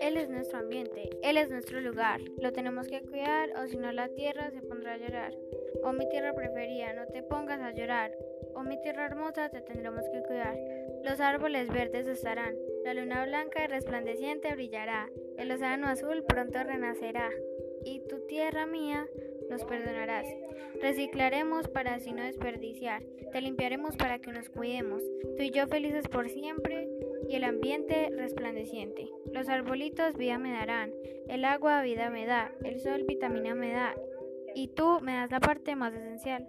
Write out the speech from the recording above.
Él es nuestro ambiente, Él es nuestro lugar. Lo tenemos que cuidar o si no la tierra se pondrá a llorar. Oh mi tierra preferida, no te pongas a llorar. Oh mi tierra hermosa, te tendremos que cuidar. Los árboles verdes estarán, la luna blanca y resplandeciente brillará, el océano azul pronto renacerá. Y tu tierra mía nos perdonarás. Reciclaremos para así no desperdiciar, te limpiaremos para que nos cuidemos, tú y yo felices por siempre y el ambiente resplandeciente. Los arbolitos vida me darán, el agua vida me da, el sol vitamina me da, y tú me das la parte más esencial.